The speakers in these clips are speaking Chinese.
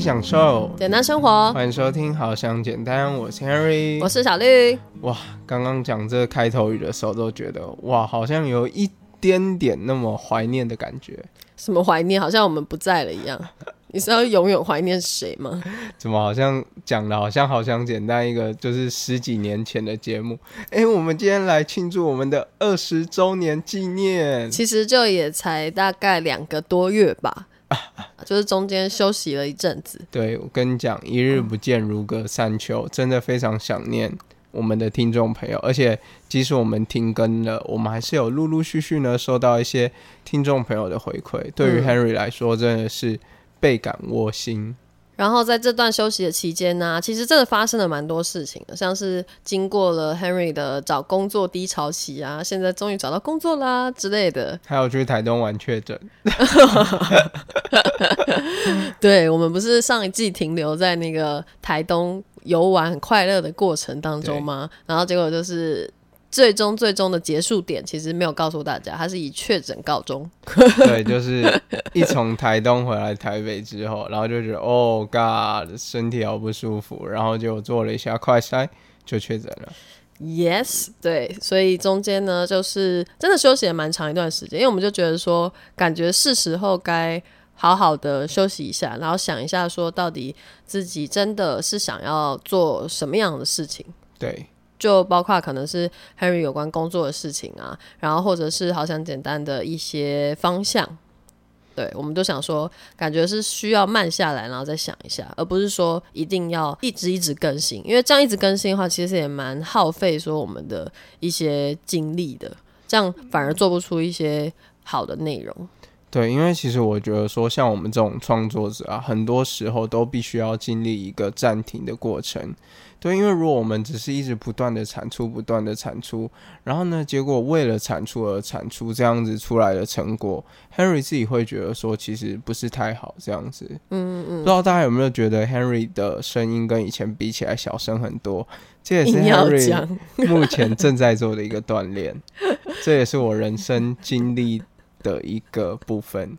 享受简单生活，欢迎收听《好想简单》，我是 Harry，我是小绿。哇，刚刚讲这个开头语的时候，都觉得哇，好像有一点点那么怀念的感觉。什么怀念？好像我们不在了一样。你是要永远怀念谁吗？怎么好像讲的好像好想简单一个，就是十几年前的节目？哎，我们今天来庆祝我们的二十周年纪念。其实就也才大概两个多月吧。就是中间休息了一阵子。对，我跟你讲，一日不见如隔三秋，真的非常想念我们的听众朋友。而且，即使我们停更了，我们还是有陆陆续续呢收到一些听众朋友的回馈。对于 Henry 来说，真的是倍感窝心。然后在这段休息的期间呢，其实真的发生了蛮多事情的，像是经过了 Henry 的找工作低潮期啊，现在终于找到工作啦之类的。还有去台东玩确诊。对，我们不是上一季停留在那个台东游玩很快乐的过程当中吗？然后结果就是。最终最终的结束点其实没有告诉大家，它是以确诊告终。对，就是一从台东回来台北之后，然后就觉得哦，God，身体好不舒服，然后就做了一下快筛，就确诊了。Yes，对，所以中间呢，就是真的休息了蛮长一段时间，因为我们就觉得说，感觉是时候该好好的休息一下，然后想一下说，到底自己真的是想要做什么样的事情。对。就包括可能是 Henry 有关工作的事情啊，然后或者是好想简单的一些方向，对，我们都想说，感觉是需要慢下来，然后再想一下，而不是说一定要一直一直更新，因为这样一直更新的话，其实也蛮耗费说我们的一些精力的，这样反而做不出一些好的内容。对，因为其实我觉得说，像我们这种创作者啊，很多时候都必须要经历一个暂停的过程。对，因为如果我们只是一直不断的产出、不断的产出，然后呢，结果为了产出而产出，这样子出来的成果，Henry 自己会觉得说，其实不是太好这样子。嗯嗯。不知道大家有没有觉得 Henry 的声音跟以前比起来小声很多？这也是 Henry 目前正在做的一个锻炼。这也是我人生经历的一个部分。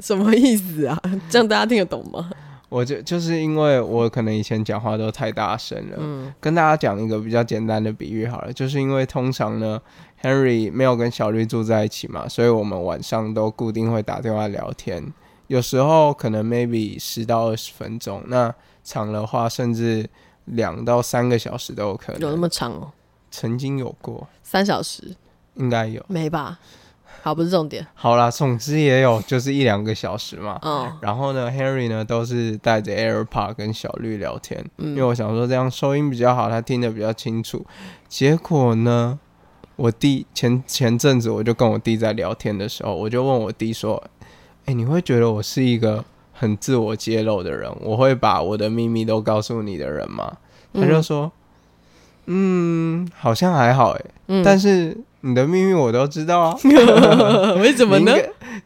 什么意思啊？这样大家听得懂吗？我就就是因为我可能以前讲话都太大声了，嗯，跟大家讲一个比较简单的比喻好了，就是因为通常呢，Henry 没有跟小绿住在一起嘛，所以我们晚上都固定会打电话聊天，有时候可能 maybe 十到二十分钟，那长的话甚至两到三个小时都有可能，有那么长哦？曾经有过三小时，应该有，没吧？好，不是重点。好啦，总之也有就是一两个小时嘛。嗯。然后呢，Harry 呢都是带着 AirPod 跟小绿聊天，因为我想说这样收音比较好，他听得比较清楚。结果呢，我弟前前阵子我就跟我弟在聊天的时候，我就问我弟说：“哎，你会觉得我是一个很自我揭露的人？我会把我的秘密都告诉你的人吗？”他就说：“嗯，好像还好哎。但是。”你的秘密我都知道啊，为什么呢？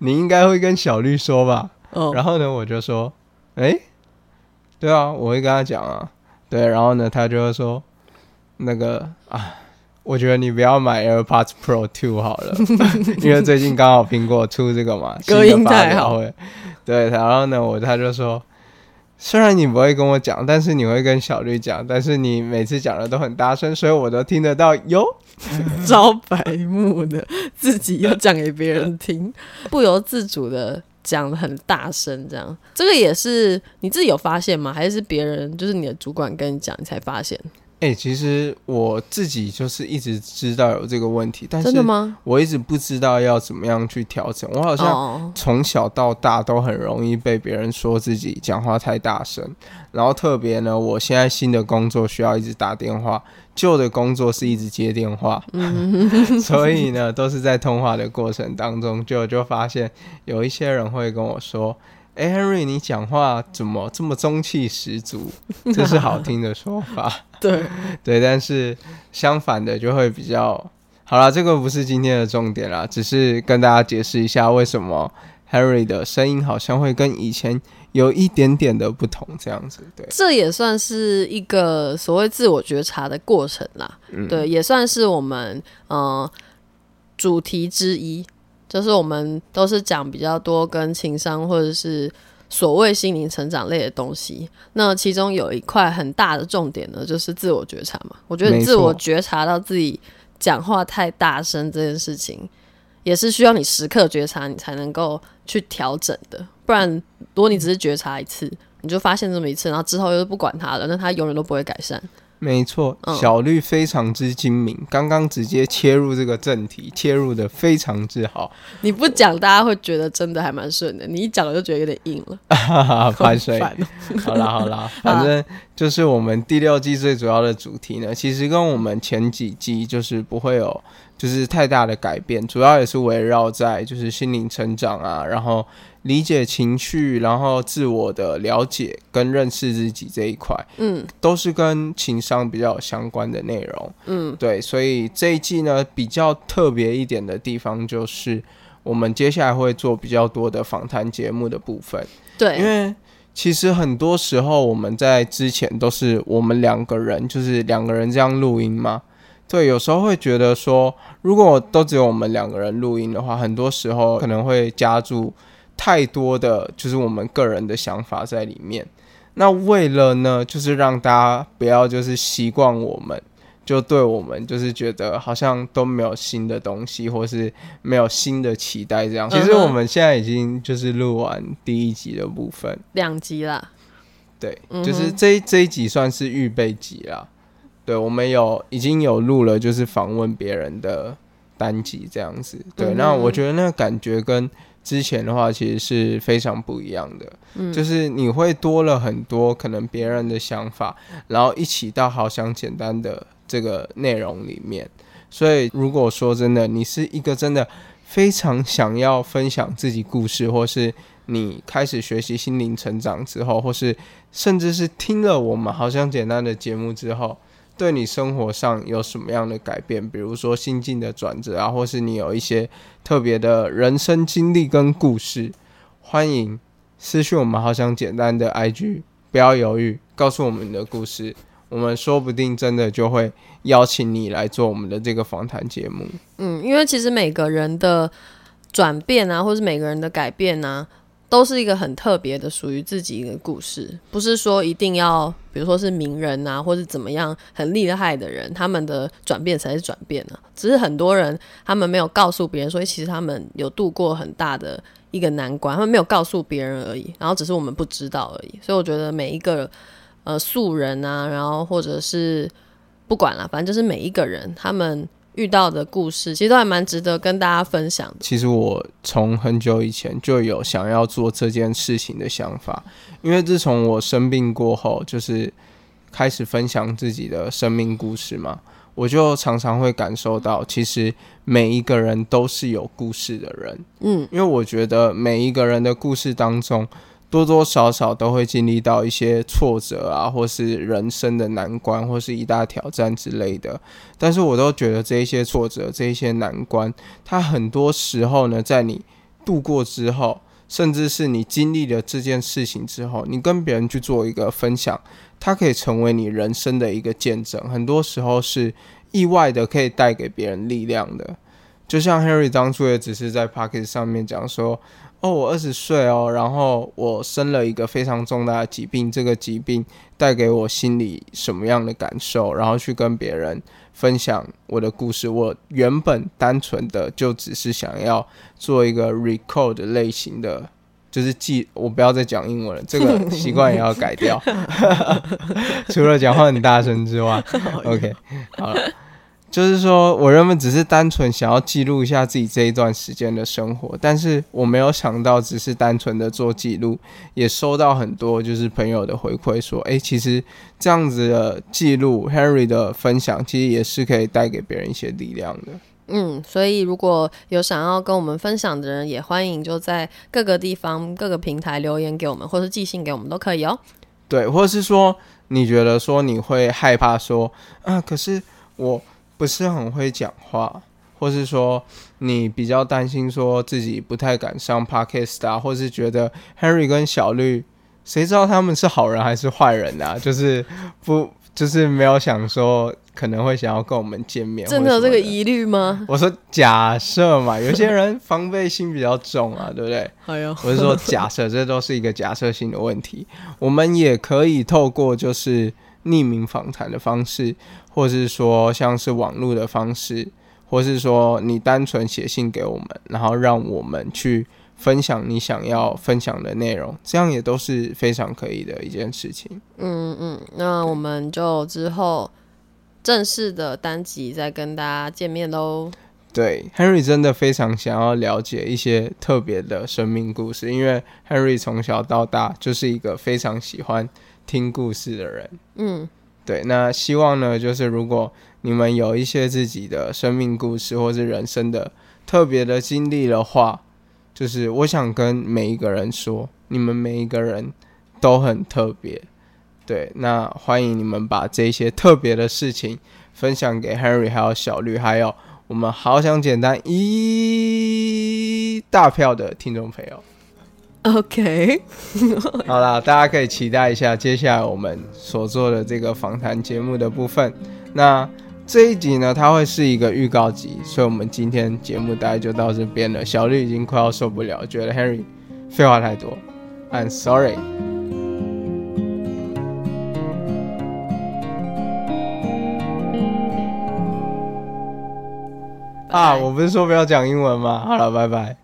你应该会跟小绿说吧。然后呢，我就说，哎，对啊，我会跟他讲啊。对，然后呢，他就会说，那个啊，我觉得你不要买 AirPods Pro Two 好了，因为最近刚好苹果出这个嘛，隔音太好。对，然后呢，我他就说。虽然你不会跟我讲，但是你会跟小绿讲，但是你每次讲的都很大声，所以我都听得到。哟，招白目的，自己要讲给别人听，不由自主的讲的很大声，这样，这个也是你自己有发现吗？还是别人就是你的主管跟你讲，你才发现？哎，其实我自己就是一直知道有这个问题，但是我一直不知道要怎么样去调整。我好像从小到大都很容易被别人说自己讲话太大声，然后特别呢，我现在新的工作需要一直打电话，旧的工作是一直接电话，所以呢，都是在通话的过程当中，就就发现有一些人会跟我说。哎，Henry，你讲话怎么这么中气十足？这是好听的说法。对 对，但是相反的就会比较好了。这个不是今天的重点啦，只是跟大家解释一下为什么 Henry 的声音好像会跟以前有一点点的不同，这样子。对，这也算是一个所谓自我觉察的过程啦。对，也算是我们呃主题之一。就是我们都是讲比较多跟情商或者是所谓心灵成长类的东西。那其中有一块很大的重点呢，就是自我觉察嘛。我觉得自我觉察到自己讲话太大声这件事情，也是需要你时刻觉察，你才能够去调整的。不然，如果你只是觉察一次，你就发现这么一次，然后之后又不管它了，那它永远都不会改善。没错，嗯小绿非常之精明，刚刚直接切入这个正题，切入的非常之好，你不讲，大家会觉得真的还蛮顺的；你一讲了，就觉得有点硬了。哈哈，拍水。好啦好啦，反正就是我们第六季最主要的主题呢，其实跟我们前几季就是不会有就是太大的改变，主要也是围绕在就是心灵成长啊，然后理解情绪，然后自我的了解跟认识自己这一块，嗯都是跟情商比较有相关的内容。嗯，对，所以这一季呢比较特别一点的地方就是。我们接下来会做比较多的访谈节目的部分，对，因为其实很多时候我们在之前都是我们两个人，就是两个人这样录音嘛。对，有时候会觉得说，如果都只有我们两个人录音的话，很多时候可能会加注太多的就是我们个人的想法在里面。那为了呢，就是让大家不要就是习惯我们，就对我们就是觉得好像都没有新的东西，或是没有新的期待这样。其实我们现在已经就是录完第一集的部分，两集啦。对，就是这一这一集算是预备集啦。对，我们有已经有录了，就是访问别人的单集这样子。对，嗯那我觉得那个感觉跟之前的话其实是非常不一样的。嗯就是你会多了很多可能别人的想法，然后一起到好想简单的这个内容里面。所以如果说真的，你是一个真的非常想要分享自己故事，或是你开始学习心灵成长之后，或是甚至是听了我们好想简单的节目之后，对你生活上有什么样的改变？比如说心境的转折啊，或是你有一些特别的人生经历跟故事，欢迎私讯我们好想简单的 IG，不要犹豫，告诉我们你的故事，我们说不定真的就会邀请你来做我们的这个访谈节目。嗯，因为其实每个人的转变啊，或是每个人的改变啊，都是一个很特别的属于自己的故事，不是说一定要，比如说是名人啊，或是怎么样很厉害的人，他们的转变才是转变呢、只是很多人他们没有告诉别人说，诶其实他们有度过很大的一个难关，他们没有告诉别人而已，然后只是我们不知道而已。所以我觉得每一个呃素人啊，然后或者是不管了，反正就是每一个人他们遇到的故事，其实都还蛮值得跟大家分享的。其实我从很久以前就有想要做这件事情的想法，因为自从我生病过后，就是开始分享自己的生命故事嘛，我就常常会感受到，其实每一个人都是有故事的人。嗯，因为我觉得每一个人的故事当中，多多少少都会经历到一些挫折啊，或是人生的难关，或是一大挑战之类的。但是我都觉得这一些挫折、这一些难关，它很多时候呢，在你度过之后，甚至是你经历了这件事情之后，你跟别人去做一个分享，它可以成为你人生的一个见证。很多时候是意外的，可以带给别人力量的。就像 Harry 当初也只是在 p o c k e t 上面讲说，哦，我二十岁哦，然后我生了一个非常重大的疾病，这个疾病带给我心里什么样的感受，然后去跟别人分享我的故事。我原本单纯的就只是想要做一个 record 类型的。就是记，我不要再讲英文了，这个 习惯也要改掉。除了讲话很大声之外，OK，好了。就是说我原本只是单纯想要记录一下自己这一段时间的生活，但是我没有想到，只是单纯的做记录，也收到很多就是朋友的回馈，说，诶，其实这样子的记录，Henry 的分享，其实也是可以带给别人一些力量的。嗯，所以如果有想要跟我们分享的人，也欢迎就在各个地方、各个平台留言给我们，或是寄信给我们都可以哦。对，或者是说你觉得说你会害怕说，啊，可是我不是很会讲话，或是说你比较担心说自己不太敢上 podcast 啊，或是觉得 Henry 跟小绿谁知道他们是好人还是坏人啊？就是不，就是没有想说可能会想要跟我们见面，真的有这个疑？疑虑吗？我说假设嘛，有些人防备心比较重啊，对不对？哎呦，我是说假设，这都是一个假设性的问题。我们也可以透过就是匿名访谈的方式，或是说像是网络的方式，或是说你单纯写信给我们，然后让我们去分享你想要分享的内容，这样也都是非常可以的一件事情。嗯嗯，那我们就之后正式的单集再跟大家见面喽。对，Henry 真的非常想要了解一些特别的生命故事，因为 Henry 从小到大就是一个非常喜欢听故事的人。嗯，对，那希望呢，就是如果你们有一些自己的生命故事或是人生的特别的经历的话，就是我想跟每一个人说，你们每一个人都很特别。对，那欢迎你们把这些特别的事情分享给 Henry，还有小绿，还有我们好想简单一大票的听众朋友。OK，好啦，大家可以期待一下接下来我们所做的这个访谈节目的部分。那这一集呢，它会是一个预告集，所以我们今天节目大概就到这边了。小绿已经快要受不了，觉得 Henry 废话太多，I'm sorry。啊，我不是说不要讲英文吗？好了，拜拜。